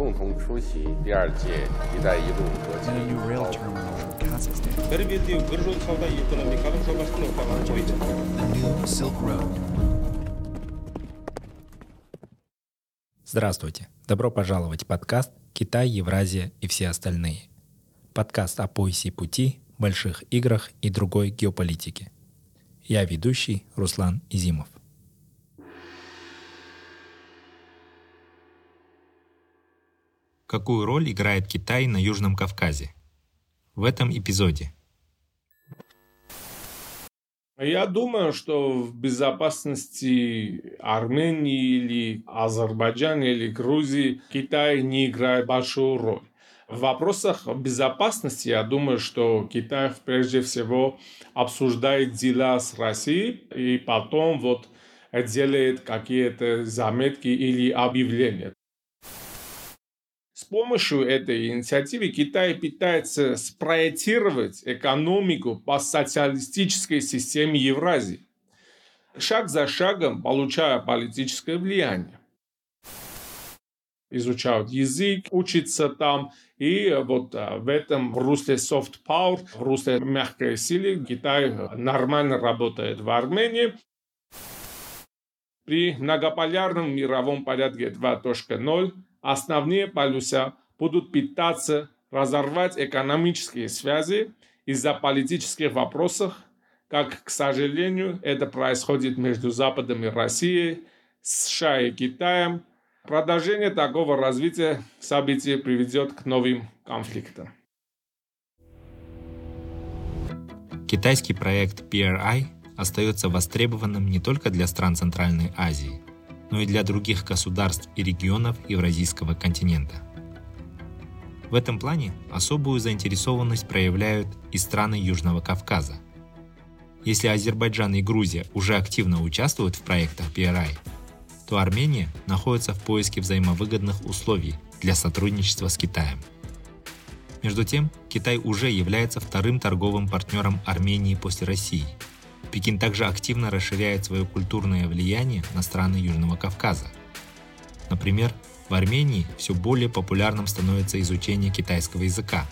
共同出席第二届“一带一路”国际 and a new rail 高 terminal in Kazakhstan, бір белдеу бір жол сауда экономикалық жобасын ортаға қойды the new Silk Road. Здравствуйте! Добро пожаловать в подкаст «Китай, Евразия и все остальные». Подкаст о поясе пути, больших играх и другой геополитике. Я ведущий Руслан Изимов. Какую роль играет Китай на Южном Кавказе? В этом эпизоде – Я думаю, что в безопасности Армении или Азербайджана или Грузии Китай не играет большую роль. В вопросах безопасности я думаю, что Китай прежде всего обсуждает дела с Россией и потом вот делает какие-то заметки или объявления. С помощью этой инициативы Китай пытается спроектировать экономику по социалистической системе Евразии, шаг за шагом получая политическое влияние. Изучают язык, учатся там, и вот а, в этом русле soft power, в русле мягкой силы Китай нормально работает в Армении. При многополярном мировом порядке 2.0 основные полюса будут пытаться разорвать экономические связи из-за политических вопросов, как, к сожалению, это происходит между Западом и Россией, США и Китаем. Продолжение такого развития событий приведет к новым конфликтам. Китайский проект PRI остается востребованным не только для стран Центральной Азии, но и для других государств и регионов Евразийского континента. В этом плане особую заинтересованность проявляют и страны Южного Кавказа. Если Азербайджан и Грузия уже активно участвуют в проектах PRI, то Армения находится в поиске взаимовыгодных условий для сотрудничества с Китаем. Между тем, Китай уже является вторым торговым партнером Армении после России. Пекин также активно расширяет свое культурное влияние на страны Южного Кавказа. Например, в Армении все более популярным становится изучение китайского языка,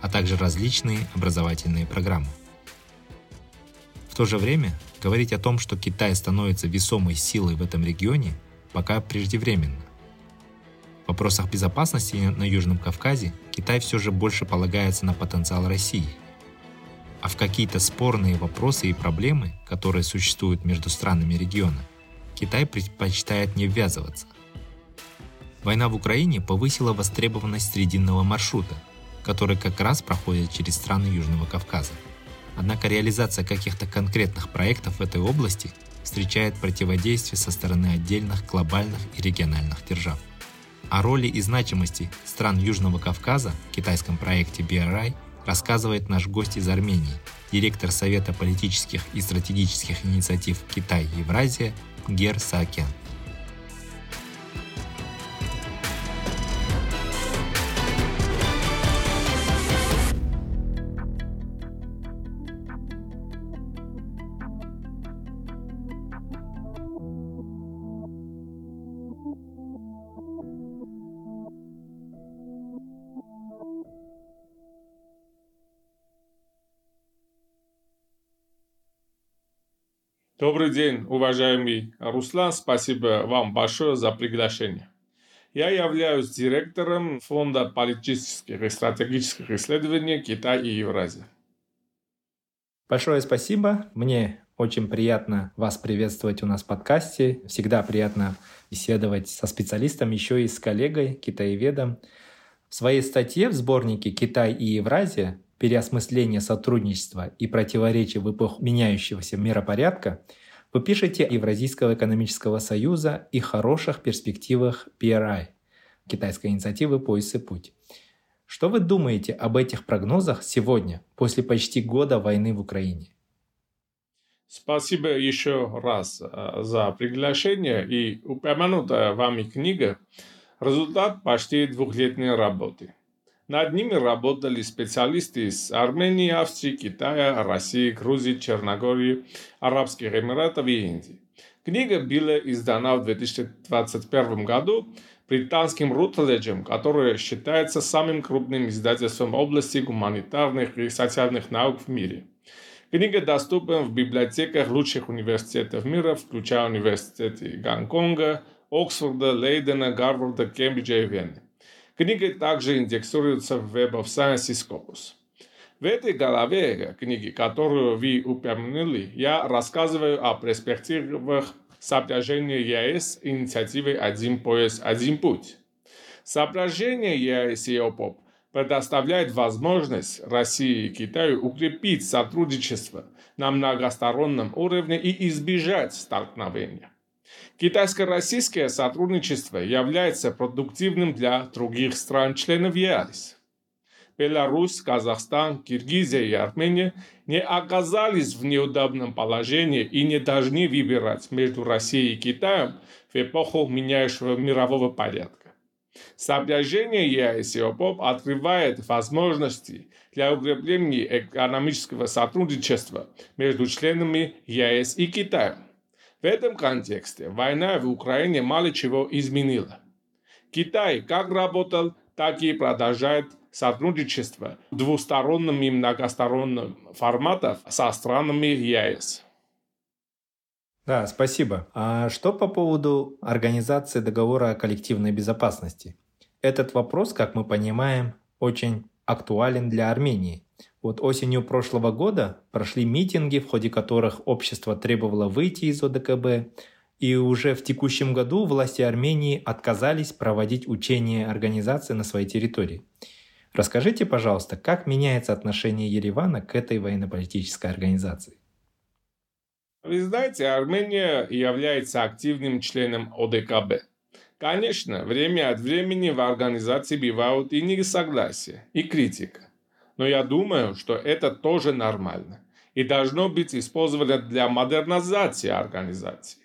а также различные образовательные программы. В то же время говорить о том, что Китай становится весомой силой в этом регионе, пока преждевременно. В вопросах безопасности на Южном Кавказе Китай все же больше полагается на потенциал России. А в какие-то спорные вопросы и проблемы, которые существуют между странами региона, Китай предпочитает не ввязываться. Война в Украине повысила востребованность срединного маршрута, который как раз проходит через страны Южного Кавказа. Однако реализация каких-то конкретных проектов в этой области встречает противодействие со стороны отдельных глобальных и региональных держав. О роли и значимости стран Южного Кавказа в китайском проекте BRI рассказывает наш гость из Армении, директор Совета политических и стратегических инициатив Китай-Евразия Гер Саакян. Добрый день, уважаемый Руслан. Спасибо вам большое за приглашение. Я являюсь директором Фонда политических и стратегических исследований Китай и Евразия. Большое спасибо. Мне очень приятно вас приветствовать у нас в подкасте. Всегда приятно беседовать со специалистом, еще и с коллегой, китаеведом. В своей статье в сборнике «Китай и Евразия. Переосмысление сотрудничества и противоречия в эпоху меняющегося миропорядка» вы пишете Евразийского экономического союза и хороших перспективах PRI, китайской инициативы «Пояс и путь». Что вы думаете об этих прогнозах сегодня, после почти года войны в Украине? Спасибо еще раз э, за приглашение и упомянутая вами книга – результат почти двухлетней работы. Над ними работали специалисты из Армении, Австрии, Китая, России, Грузии, Черногории, Арабских Эмиратов и Индии. Книга была издана в 2021 году британским Рутledge, которое считается самым крупным издательством области гуманитарных и социальных наук в мире. Книга доступна в библиотеках лучших университетов мира, включая университеты Гонконга, Оксфорда, Лейдена, Гарварда, Кембриджа и Вены. Книга также индексируется в Web of Science и Scopus. В этой главе книги, которую вы упомянули, я рассказываю о перспективах соображения ЕС инициативы «Один пояс, один путь». Соображение ЕС и ОПОП предоставляет возможность России и Китаю укрепить сотрудничество на многостороннем уровне и избежать столкновения. Китайско-российское сотрудничество является продуктивным для других стран-членов ЕС. Беларусь, Казахстан, Киргизия и Армения не оказались в неудобном положении и не должны выбирать между Россией и Китаем в эпоху меняющего мирового порядка. Соображение ЕС и ОПОП открывает возможности для укрепления экономического сотрудничества между членами ЕС и Китаем. В этом контексте война в Украине мало чего изменила. Китай как работал, так и продолжает сотрудничество в двустороннем и многостороннем форматах со странами ЕС. Да, спасибо. А что по поводу организации договора о коллективной безопасности? Этот вопрос, как мы понимаем, очень актуален для Армении. Вот осенью прошлого года прошли митинги, в ходе которых общество требовало выйти из ОДКБ, и уже в текущем году власти Армении отказались проводить учения организации на своей территории. Расскажите, пожалуйста, как меняется отношение Еревана к этой военно-политической организации? Вы знаете, Армения является активным членом ОДКБ. Конечно, время от времени в организации бывают и несогласия, и критика. Но я думаю, что это тоже нормально и должно быть использовано для модернизации организации.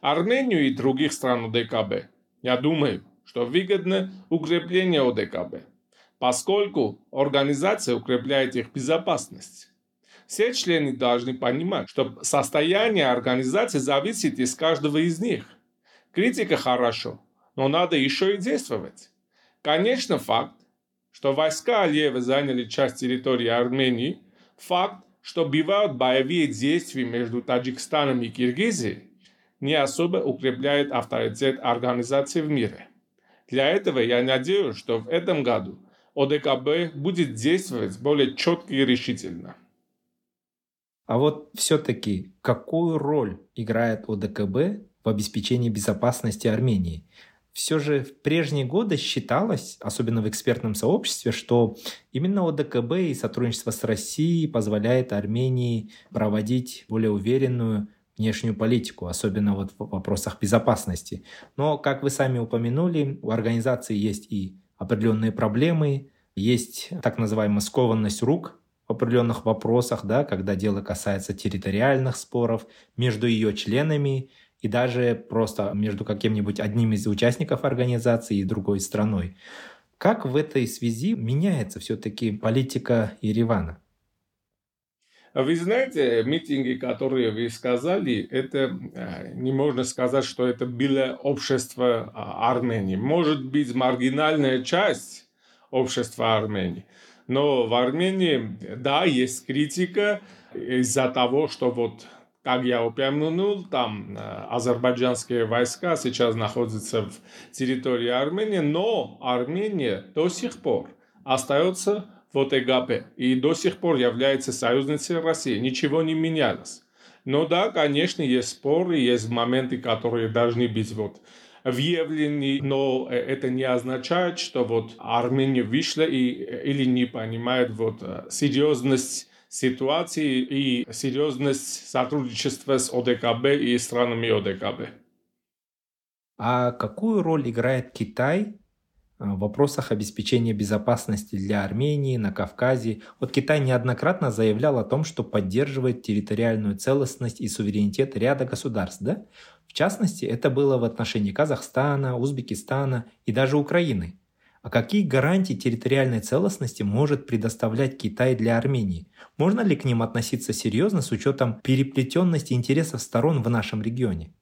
Армению и других стран ОДКБ, я думаю, что выгодно укрепление ОДКБ – поскольку организация укрепляет их безопасность. Все члены должны понимать, что состояние организации зависит из каждого из них. Критика хорошо, но надо еще и действовать. Конечно, факт, что войска Алиева заняли часть территории Армении, факт, что бывают боевые действия между Таджикистаном и Киргизией, не особо укрепляет авторитет организации в мире. Для этого я надеюсь, что в этом году ОДКБ будет действовать более четко и решительно. А вот все-таки какую роль играет ОДКБ в обеспечении безопасности Армении? Все же в прежние годы считалось, особенно в экспертном сообществе, что именно ОДКБ и сотрудничество с Россией позволяет Армении проводить более уверенную внешнюю политику, особенно вот в вопросах безопасности. Но, как вы сами упомянули, у организации есть и определенные проблемы, есть так называемая скованность рук в определенных вопросах, да, когда дело касается территориальных споров между ее членами и даже просто между каким-нибудь одним из участников организации и другой страной. Как в этой связи меняется все-таки политика Еревана? Вы знаете, митинги, которые вы сказали, это э, не можно сказать, что это было общество а, Армении. Может быть, маргинальная часть общества Армении. Но в Армении, да, есть критика из-за того, что вот как я упомянул, там э, азербайджанские войска сейчас находятся в территории Армении, но Армения до сих пор остается в ОТГП и до сих пор является союзницей России. Ничего не менялось. Но да, конечно, есть споры, есть моменты, которые должны быть вот въявлены, но это не означает, что вот Армения вышла и, или не понимает вот серьезность ситуации и серьезность сотрудничества с ОДКБ и странами ОДКБ. А какую роль играет Китай Э, в вопросах обеспечения безопасности для Армении на Кавказе. Вот Китай неоднократно заявлял о том, что поддерживает территориальную целостность и суверенитет ряда государств. Да? В частности, это было в отношении Казахстана, Узбекистана и даже Украины. А какие гарантии территориальной целостности может предоставлять Китай для Армении? Можно ли к ним относиться серьезно с учетом переплетенности интересов сторон в нашем регионе?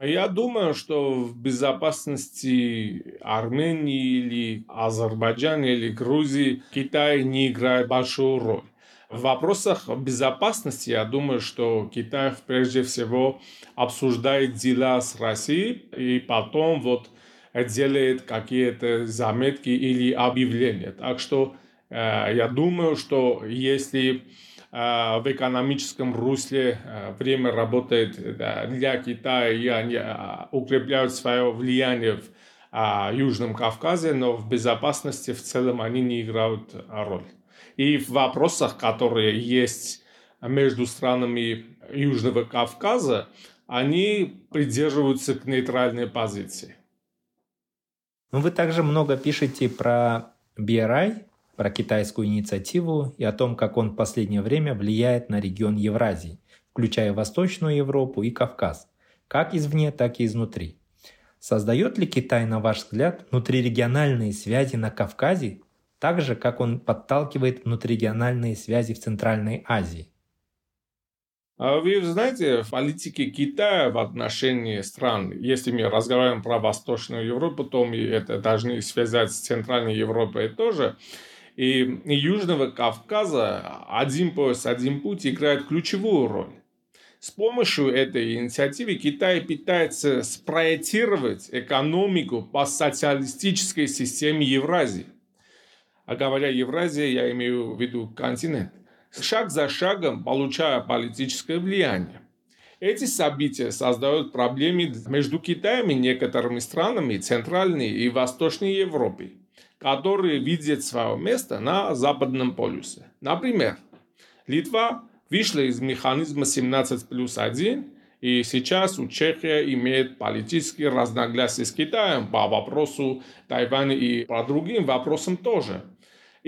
Я думаю, что в безопасности Армении или Азербайджана или Грузии Китай не играет большую роль. В вопросах безопасности, я думаю, что Китай прежде всего обсуждает дела с Россией и потом вот делает какие-то заметки или объявления. Так что э, я думаю, что если э, в экономическом русле э, время работает для Китая, и они укрепляют свое влияние в Южном Кавказе, но в безопасности в целом они не играют роль. И в вопросах, которые есть между странами Южного Кавказа, они придерживаются к нейтральной позиции. Но ну, вы также много пишете про BRI, про китайскую инициативу и о том, как он в последнее время влияет на регион Евразии, включая Восточную Европу и Кавказ, как извне, так и изнутри. Создает ли Китай, на ваш взгляд, внутрирегиональные связи на Кавказе, так же, как он подталкивает внутрирегиональные связи в Центральной Азии? А вы знаете, в политике Китая в отношении стран, если мы разговариваем про Восточную Европу, то мы это должны связать с Центральной Европой тоже. И Южного Кавказа один пояс, один путь играет ключевую роль. С помощью этой инициативы Китай пытается спроектировать экономику по социалистической системе Евразии. А говоря Евразия, я имею в виду континент шаг за шагом получая политическое влияние. Эти события создают проблемы между Китаем и некоторыми странами Центральной и Восточной Европы, которые видят свое место на Западном полюсе. Например, Литва вышла из механизма 17 плюс 1, и сейчас у Чехии имеет политические разногласия с Китаем по вопросу Тайваня и по другим вопросам тоже –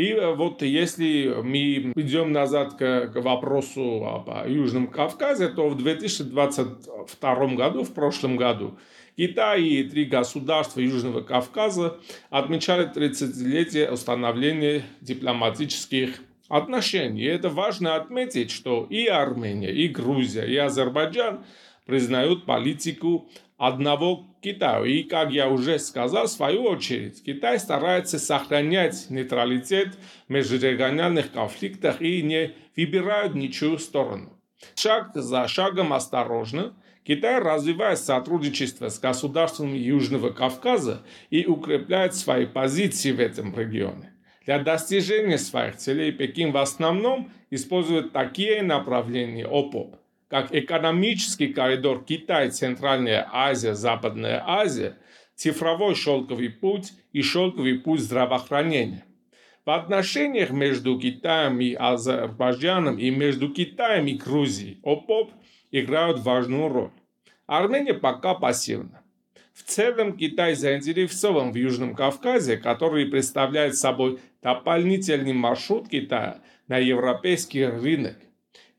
и э, вот если мы идем назад к, к вопросу об Южном Кавказе, то в 2022 году, в прошлом году, Китай и три государства Южного Кавказа отмечали 30-летие установления дипломатических отношений. И это важно отметить, что и Армения, и Грузия, и Азербайджан признают политику одного Китая. И, как я уже сказал, в свою очередь, Китай старается сохранять нейтралитет в межрегиональных конфликтах и не выбирает ничью сторону. Шаг за шагом осторожно Китай развивает сотрудничество с государствами Южного Кавказа и укрепляет свои позиции в этом регионе. Для достижения своих целей Пекин в основном использует такие направления ОПОП как экономический коридор Китай, Центральная Азия, Западная Азия, цифровой шелковый путь и шелковый путь здравоохранения. В отношениях между Китаем и Азербайджаном и между Китаем и Грузией ОПОП играют важную роль. Армения пока пассивна. В целом Китай заинтересован в Южном Кавказе, который представляет собой дополнительный маршрут Китая на европейский рынок.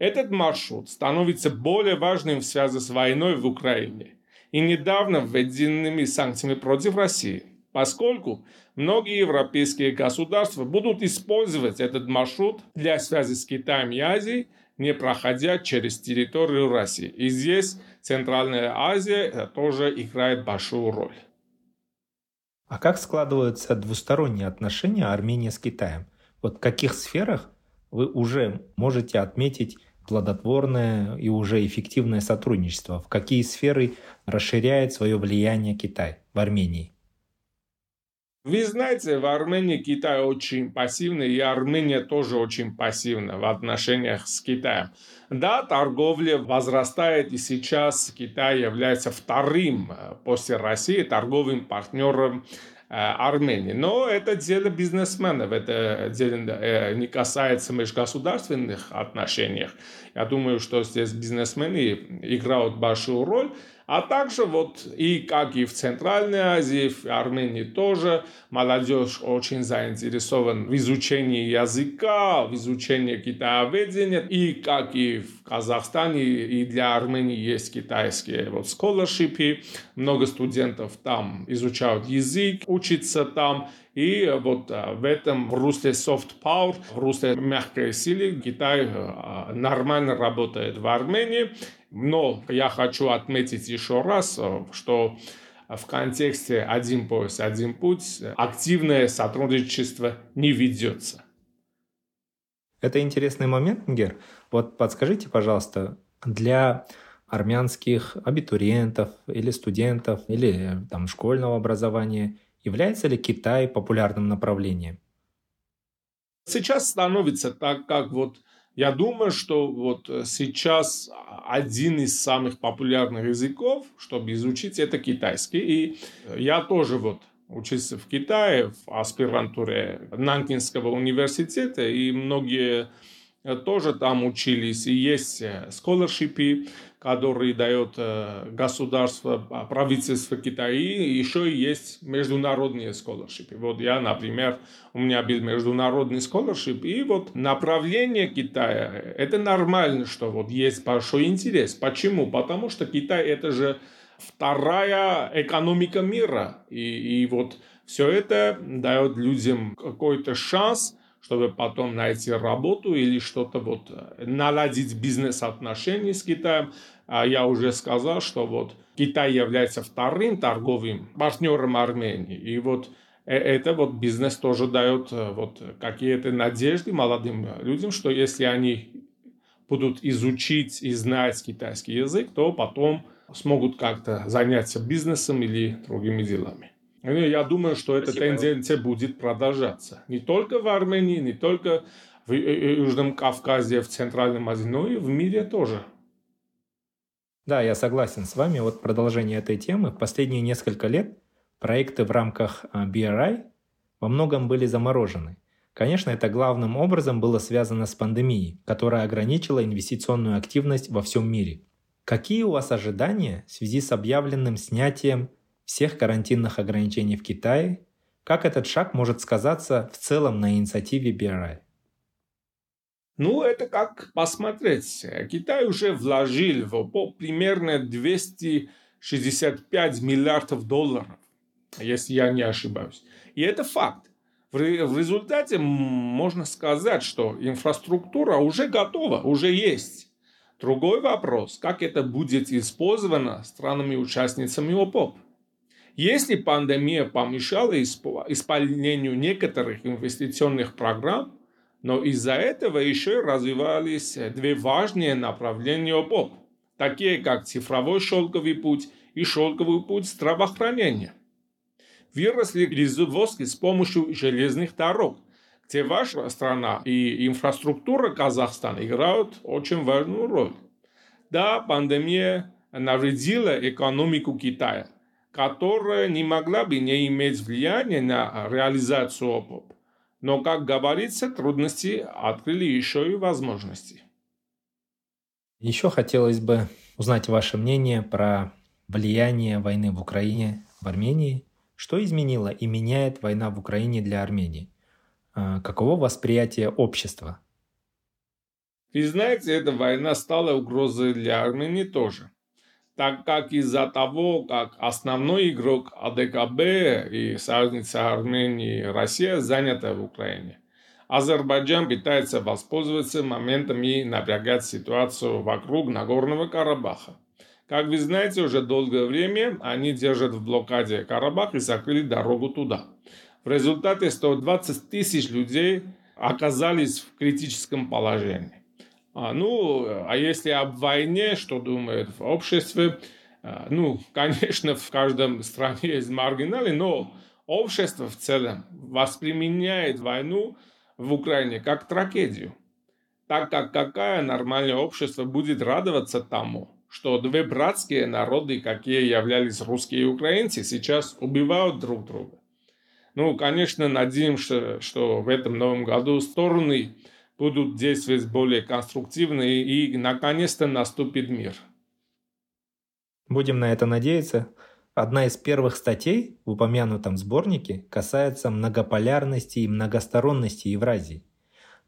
Этот маршрут становится более важным в связи с войной в Украине и недавно введенными санкциями против России, поскольку многие европейские государства будут использовать этот маршрут для связи с Китаем и Азией, не проходя через территорию России. И здесь Центральная Азия тоже играет большую роль. А как складываются двусторонние отношения Армении с Китаем? Вот в каких сферах вы уже можете отметить плодотворное и уже эффективное сотрудничество? В какие сферы расширяет свое влияние Китай в Армении? Вы знаете, в Армении Китай очень пассивный, и Армения тоже очень пассивна в отношениях с Китаем. Да, торговля возрастает, и сейчас Китай является вторым э, после России торговым партнером Армении. Но это дело бизнесменов, это дело э, не касается межгосударственных отношений. Я думаю, что здесь бизнесмены играют большую роль. А также вот и как и в Центральной Азии, в Армении тоже, молодежь очень заинтересована в изучении языка, в изучении китаеведения. И как и в Казахстане, и для Армении есть китайские вот scholarship. Много студентов там изучают язык, учатся там. И вот а, в этом русле soft power, в русле мягкой силы Китай а, нормально работает в Армении. Но я хочу отметить еще раз, э, что в контексте «один пояс, один путь» активное сотрудничество не ведется. Это интересный момент, Гер. Вот подскажите, пожалуйста, для армянских абитуриентов или студентов или там, школьного образования является ли Китай популярным направлением? Сейчас становится так, как вот я думаю, что вот сейчас один из самых популярных языков, чтобы изучить, это китайский. И я тоже вот учился в Китае в аспирантуре Нанкинского университета, и многие тоже там учились. И есть scholarship, который дает э, государство, а, правительство Китая, и еще есть международные scholarship. Вот я, например, у меня был международный scholarship, и вот направление Китая, это нормально, что вот есть большой интерес. Почему? Потому что Китай это же вторая экономика мира, и, и вот все это дает людям какой-то шанс – чтобы потом найти работу или что-то вот э, наладить бизнес-отношения с Китаем. А я уже сказал, что вот Китай является вторым торговым партнером Армении. И вот э, это вот бизнес тоже дает э, вот какие-то надежды молодым людям, что если они будут изучить и знать китайский язык, то потом смогут как-то заняться бизнесом или другими делами. Я думаю, что эта Спасибо. тенденция будет продолжаться. Не только в Армении, не только в Южном Кавказе, в Центральном Азии, но и в мире тоже. Да, я согласен с вами. Вот продолжение этой темы. В последние несколько лет проекты в рамках а, BRI во многом были заморожены. Конечно, это главным образом было связано с пандемией, которая ограничила инвестиционную активность во всем мире. Какие у вас ожидания в связи с объявленным снятием всех карантинных ограничений в Китае, как этот шаг может сказаться в целом на инициативе BRI? Ну, это как посмотреть. Китай уже вложил в примерно 265 миллиардов долларов, если я не ошибаюсь. И это факт. В результате можно сказать, что инфраструктура уже готова, уже есть. Другой вопрос, как это будет использовано странами-участницами ОПОП. Если пандемия помешала исполнению некоторых инвестиционных программ, но из-за этого еще развивались две важные направления ОПОП, такие как цифровой шелковый путь и шелковый путь здравоохранения. Выросли производства с помощью железных дорог, где ваша страна и инфраструктура Казахстана играют очень важную роль. Да, пандемия навредила экономику Китая – которая не могла бы не иметь влияния на реализацию ОПОП. Но, как говорится, трудности открыли еще и возможности. Еще хотелось бы узнать ваше мнение про влияние войны в Украине, в Армении. Что изменила и меняет война в Украине для Армении? А, каково восприятие общества? Вы знаете, эта война стала угрозой для Армении тоже так как из-за того, как основной игрок АДКБ и союзница Армении Россия заняты в Украине. Азербайджан пытается воспользоваться моментом и напрягать ситуацию вокруг Нагорного Карабаха. Как вы знаете, уже долгое время они держат в блокаде Карабах и закрыли дорогу туда. В результате 120 тысяч людей оказались в критическом положении. А, ну, а если об войне, что думает в обществе? А, ну, конечно, в каждом стране есть маргиналы, но общество в целом восприменяет войну в Украине как трагедию. Так как какое нормальное общество будет радоваться тому, что две братские народы, какие являлись русские и украинцы, сейчас убивают друг друга. Ну, конечно, надеемся, что в этом новом году стороны будут действовать более конструктивно и, и наконец-то наступит мир. Будем на это надеяться. Одна из первых статей в упомянутом сборнике касается многополярности и многосторонности Евразии.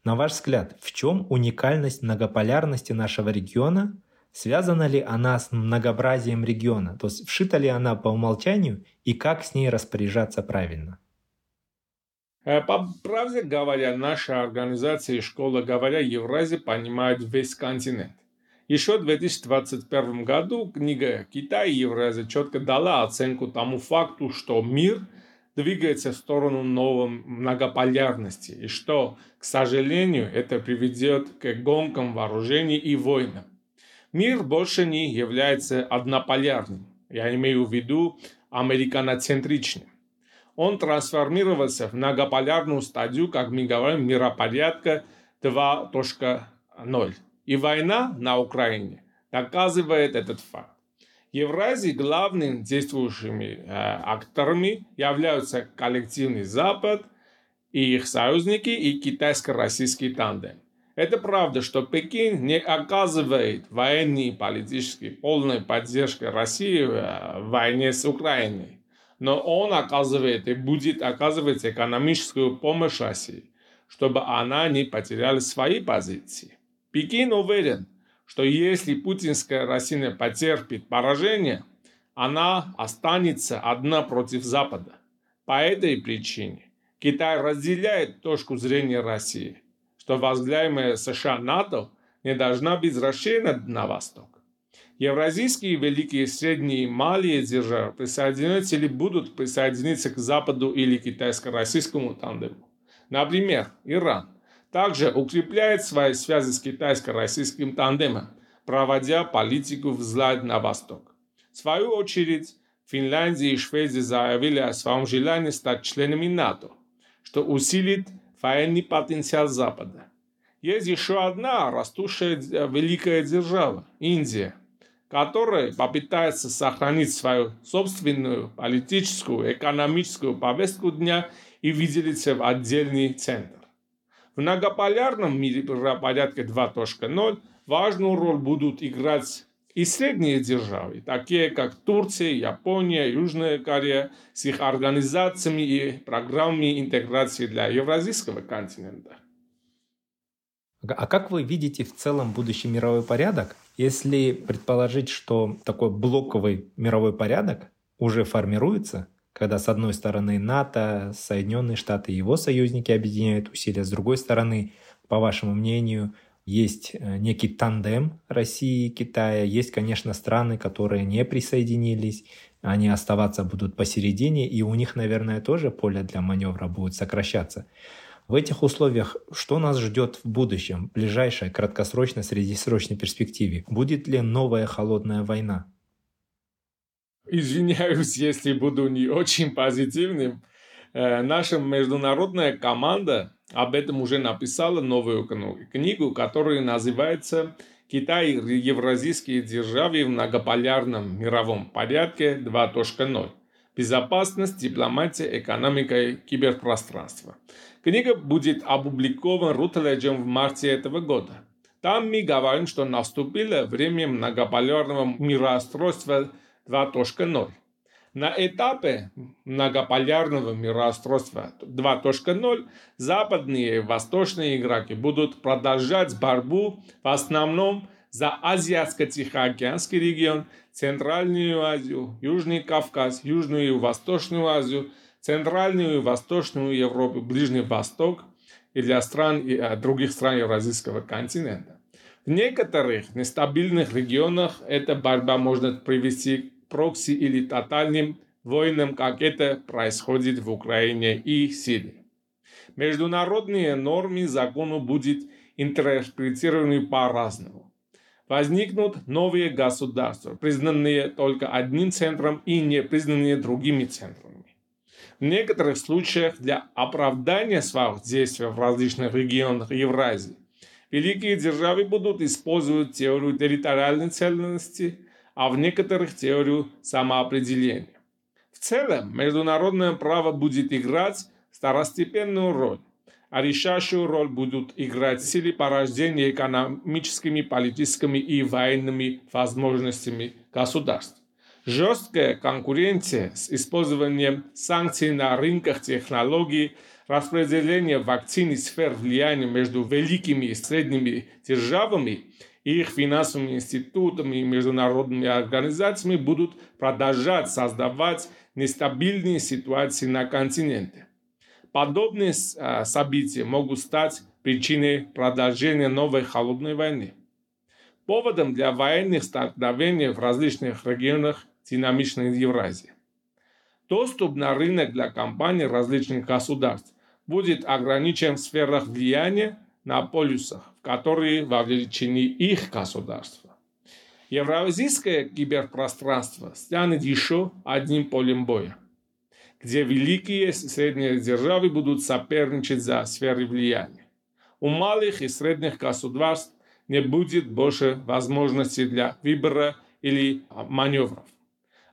На ваш взгляд, в чем уникальность многополярности нашего региона? Связана ли она с многообразием региона? То есть вшита ли она по умолчанию и как с ней распоряжаться правильно? Э, по правде говоря, наша организация «Школа говоря Евразия» понимает весь континент. Еще в 2021 году книга «Китай и Евразия» четко дала оценку тому факту, что мир двигается в сторону новой многополярности, и что, к сожалению, это приведет к гонкам вооружений и войнам. Мир больше не является однополярным, я имею в виду американоцентричным. Он трансформировался в многополярную стадию, как мы говорим, миропорядка 2.0. И война на Украине доказывает этот факт. Евразии главными действующими э, акторами являются коллективный Запад и их союзники и китайско-российский тандем. Это правда, что Пекин не оказывает военной и политической полной поддержки России э, в войне с Украиной, но он оказывает и будет оказывать экономическую помощь России, чтобы она не потеряла свои позиции. Пекин уверен, что если путинская Россия потерпит поражение, она останется одна против Запада. По этой причине Китай разделяет точку зрения России, что возглавляемая США НАТО не должна быть расширена на восток. Евразийские великие, средние и малые державы присоединяются или будут присоединиться к Западу или китайско-российскому тандему. Например, Иран также укрепляет свои связи с китайско-российским тандемом, проводя политику взгляд на восток. В свою очередь, Финляндия и Швеция заявили о своем желании стать членами НАТО, что усилит военный потенциал Запада. Есть еще одна растущая великая держава – Индия, которая попытается сохранить свою собственную политическую, экономическую повестку дня и выделиться в отдельный центр. В многополярном мире порядка 2.0 важную роль будут играть и средние державы, такие как Турция, Япония, Южная Корея, с их организациями и программами интеграции для евразийского континента. А как вы видите в целом будущий мировой порядок, если предположить, что такой блоковый мировой порядок уже формируется, когда с одной стороны НАТО, Соединенные Штаты и его союзники объединяют усилия, с другой стороны, по вашему мнению, есть э, некий тандем России и Китая, есть, конечно, страны, которые не присоединились, они оставаться будут посередине, и у них, наверное, тоже поле для маневра будет сокращаться. В этих условиях что нас ждет в будущем, ближайшей, краткосрочной, среднесрочной перспективе? Будет ли новая холодная война? Извиняюсь, если буду не очень позитивным. Э, наша международная команда об этом уже написала новую книгу, которая называется «Китай и евразийские державы в многополярном мировом порядке 2.0. Безопасность, дипломатия, экономика и киберпространство». Книга будет опубликована Рутледжем в марте этого года. Там мы говорим, что наступило время многополярного мироустройства 2.0. На этапе многополярного мироустройства 2.0 западные и восточные игроки будут продолжать борьбу в основном за Азиатско-Тихоокеанский регион, Центральную Азию, Южный Кавказ, Южную и Восточную Азию, Центральную и Восточную Европу, Ближний Восток и для стран и других стран Евразийского континента. В некоторых нестабильных регионах эта борьба может привести прокси или тотальным войнам, как это происходит в Украине и Сирии. Международные нормы закона будут интерпретированы по-разному. Возникнут новые государства, признанные только одним центром и не признанные другими центрами. В некоторых случаях для оправдания своих действий в различных регионах Евразии великие державы будут использовать теорию территориальной целостности – а в некоторых теорию самоопределения. В целом, международное право будет играть второстепенную роль, решающую роль будут играть силы порождения экономическими, политическими и военными возможностями государств. Жесткая конкуренция с использованием санкций на рынках технологий, распределение вакцин и сфер влияния между великими и средними державами их финансовыми институтами и международными организациями будут продолжать создавать нестабильные ситуации на континенте. Подобные события могут стать причиной продолжения новой холодной войны. поводом для военных столкновений в различных регионах динамичной Евразии. Доступ на рынок для компаний различных государств будет ограничен в сферах влияния на полюсах, в которые вовлечены их государства. Евразийское киберпространство станет еще одним полем боя, где великие и средние державы будут соперничать за сферы влияния. У малых и средних государств не будет больше возможностей для выбора или маневров.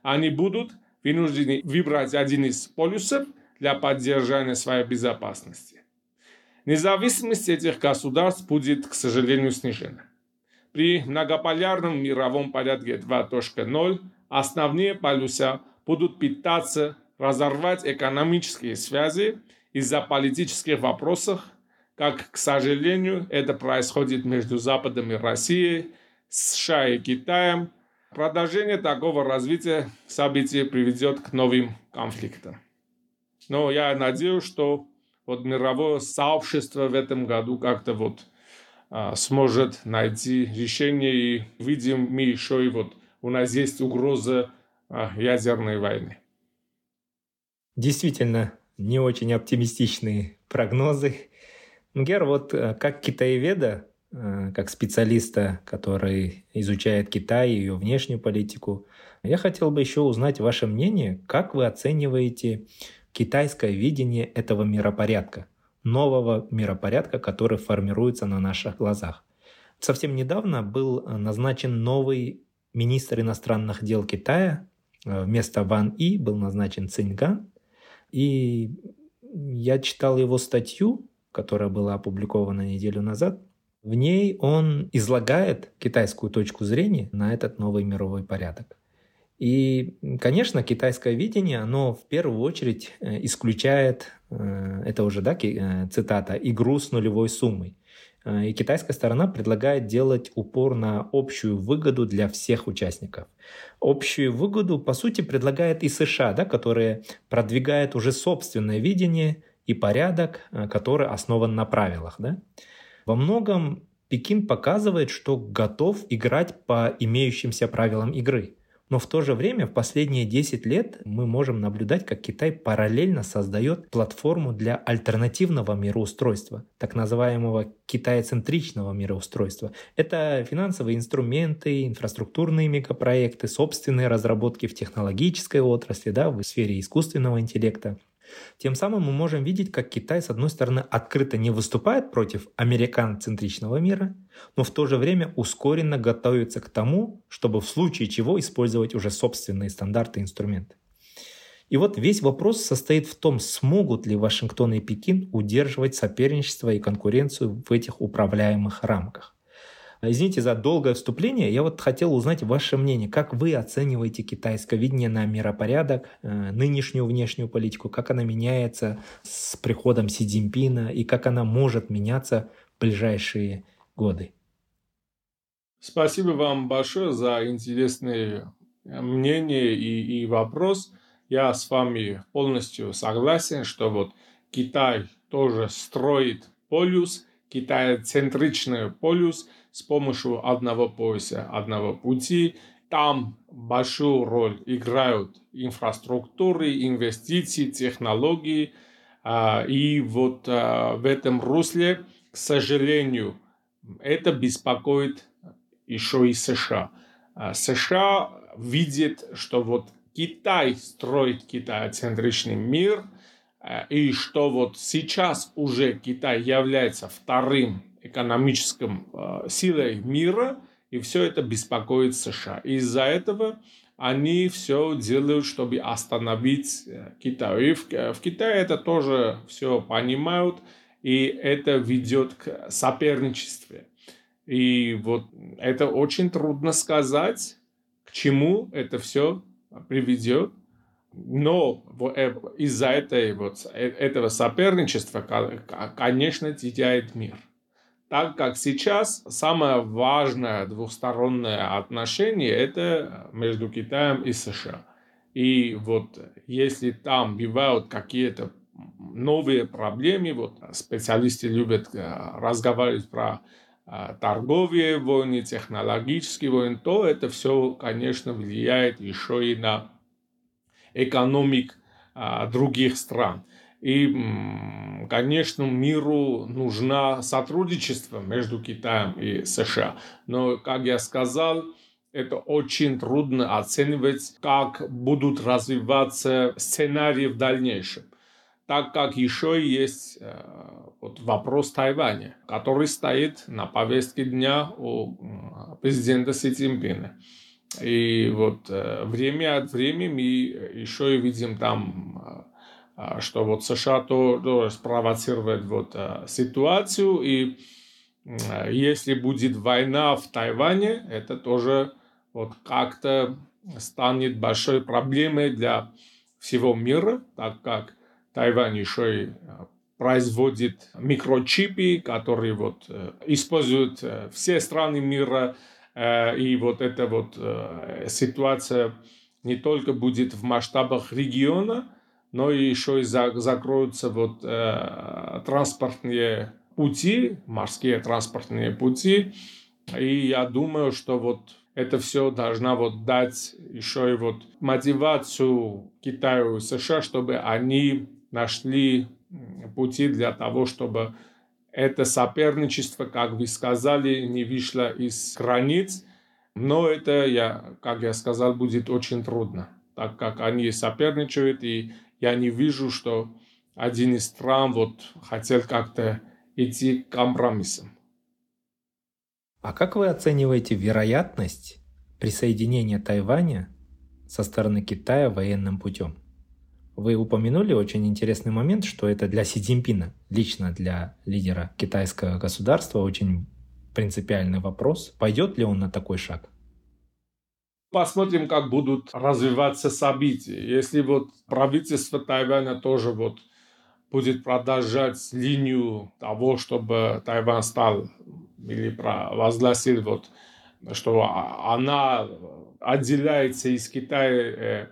Они будут вынуждены выбрать один из полюсов для поддержания своей безопасности. Независимость этих государств будет, к сожалению, снижена. При многополярном мировом порядке 2.0 основные полюса будут пытаться разорвать экономические связи из-за политических вопросов, как, к сожалению, это происходит между Западом и Россией, США и Китаем. Продолжение такого развития событий приведет к новым конфликтам. Но я надеюсь, что вот мировое сообщество в этом году как-то вот а, сможет найти решение и видим мы еще и вот у нас есть угроза а, ядерной войны. Действительно, не очень оптимистичные прогнозы. Гер, вот э, как китаеведа, э, как специалиста, который изучает Китай и ее внешнюю политику, я хотел бы еще узнать ваше мнение, как вы оцениваете китайское видение этого миропорядка, нового миропорядка, который формируется на наших глазах. Совсем недавно был назначен новый министр иностранных дел Китая. Э, вместо Ван И был назначен Циньган. И я читал его статью, которая была опубликована неделю назад. В ней он излагает китайскую точку зрения на этот новый мировой порядок. И, конечно, китайское видение, оно в первую очередь э, исключает, э, это уже, да, э, цитата, игру с нулевой суммой. И китайская сторона предлагает делать упор на общую выгоду для всех участников. Общую выгоду, по сути, предлагает и США, да, которые продвигают уже собственное видение и порядок, который основан на правилах. Да. Во многом Пекин показывает, что готов играть по имеющимся правилам игры – но в то же время в последние 10 лет мы можем наблюдать, как Китай параллельно создает платформу для альтернативного мироустройства, так называемого китайцентричного мироустройства. Это финансовые инструменты, инфраструктурные мегапроекты, собственные разработки в технологической отрасли, да, в сфере искусственного интеллекта. Тем самым мы можем видеть, как Китай, с одной стороны, открыто не выступает против американ-центричного мира, но в то же время ускоренно готовится к тому, чтобы в случае чего использовать уже собственные стандарты и инструменты. И вот весь вопрос состоит в том, смогут ли Вашингтон и Пекин удерживать соперничество и конкуренцию в этих управляемых рамках. Извините за долгое вступление. Я вот хотел узнать ваше мнение. Как вы оцениваете китайское видение на миропорядок, э, нынешнюю внешнюю политику, как она меняется с приходом Си Цзиньпина и как она может меняться в ближайшие годы? Спасибо вам большое за интересные мнения и, и вопрос. Я с вами полностью согласен, что вот Китай тоже строит полюс, Китай центричный полюс – с помощью одного пояса, одного пути. Там большую роль играют инфраструктуры, инвестиции, технологии. А, и вот а, в этом русле, к сожалению, это беспокоит еще и США. А, США видит, что вот Китай строит китайцентричный мир, и что вот сейчас уже Китай является вторым экономическим э, силой мира, и все это беспокоит США. Из-за этого они все делают, чтобы остановить э, Китай. И в, в Китае это тоже все понимают, и это ведет к соперничеству. И вот это очень трудно сказать, к чему это все приведет. Но э, из-за этой, вот, этого соперничества, конечно, теряет мир так как сейчас самое важное двухстороннее отношение это между Китаем и США. И вот если там бывают какие-то новые проблемы, вот специалисты любят э, разговаривать про а, торговые войны, технологические войны, то это все, конечно, влияет еще и на экономик а, других стран. И, конечно, миру нужно сотрудничество между Китаем и США. Но, как я сказал, это очень трудно оценивать, как будут развиваться сценарии в дальнейшем. Так как еще есть э, вот вопрос Тайваня, который стоит на повестке дня у президента Си Цзиньпина. И вот э, время от времени мы еще и видим там, э, что вот США то, то вот ситуацию, и если будет война в Тайване, это тоже вот как-то станет большой проблемой для всего мира, так как Тайвань еще и э, производит микрочипы, которые вот э, используют э, все страны мира, и вот эта вот ситуация не только будет в масштабах региона, но и еще и закроются вот транспортные пути, морские транспортные пути, и я думаю, что вот это все должна вот дать еще и вот мотивацию Китаю и США, чтобы они нашли пути для того, чтобы это соперничество, как вы сказали, не вышло из границ. Но это, я, как я сказал, будет очень трудно, так как они соперничают, и я не вижу, что один из стран вот хотел как-то идти к компромиссам. А как вы оцениваете вероятность присоединения Тайваня со стороны Китая военным путем? Вы упомянули очень интересный момент, что это для Си Цзиньпина, лично для лидера китайского государства, очень принципиальный вопрос. Пойдет ли он на такой шаг? Посмотрим, как будут развиваться события. Если вот правительство Тайваня тоже вот будет продолжать линию того, чтобы Тайвань стал или провозгласил, вот, что она отделяется из Китая,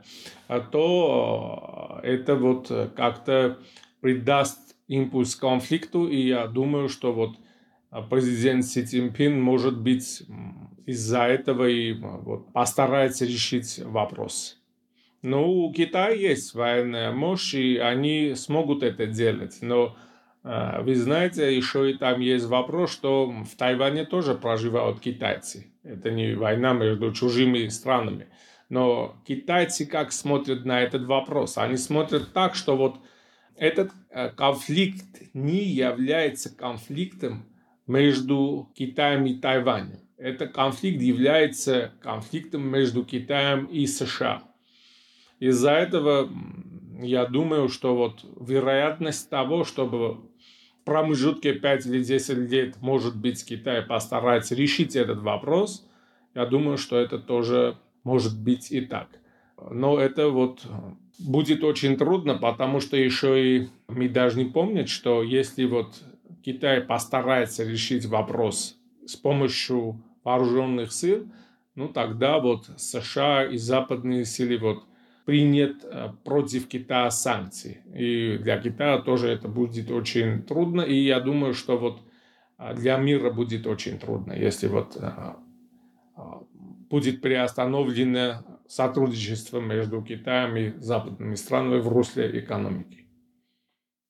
э, то это вот как-то придаст импульс конфликту, и я думаю, что вот президент Си Цзиньпин, может быть, из-за этого и вот постарается решить вопрос. Ну, у Китая есть военная мощь, и они смогут это делать. Но э, вы знаете, еще и там есть вопрос, что в Тайване тоже проживают китайцы. Это не война между чужими странами. Но китайцы как смотрят на этот вопрос? Они смотрят так, что вот этот э, конфликт не является конфликтом между Китаем и Тайванем. Этот конфликт является конфликтом между Китаем и США. Из-за этого я думаю, что вот вероятность того, чтобы в промежутке 5 или 10 лет, может быть, Китай постарается решить этот вопрос, я думаю, что это тоже может быть и так. Но это вот будет очень трудно, потому что еще и мы должны помнить, что если вот Китай постарается решить вопрос с помощью вооруженных сил, ну тогда вот США и западные силы вот принят э, против Китая санкции. И для Китая тоже это будет очень трудно. И я думаю, что вот э, для мира будет очень трудно, если вот э, будет приостановлено сотрудничество между Китаем и западными странами в русле экономики.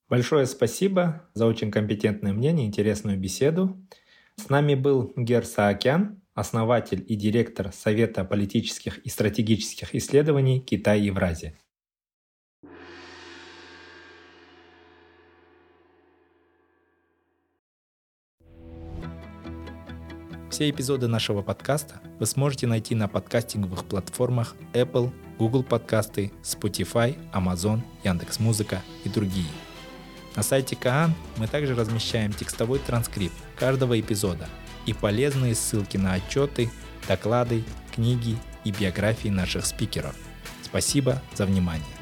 Большое спасибо за очень компетентное мнение, интересную беседу. С нами был Гер Саакян, основатель и директор Совета политических и стратегических исследований Китай-Евразия. Все эпизоды нашего подкаста вы сможете найти на подкастинговых платформах Apple, Google подкасты, Spotify, Amazon, Яндекс.Музыка и другие. На сайте Каан мы также размещаем текстовой транскрипт каждого эпизода – и полезные ссылки на отчеты, доклады, книги и биографии наших спикеров. Спасибо за внимание.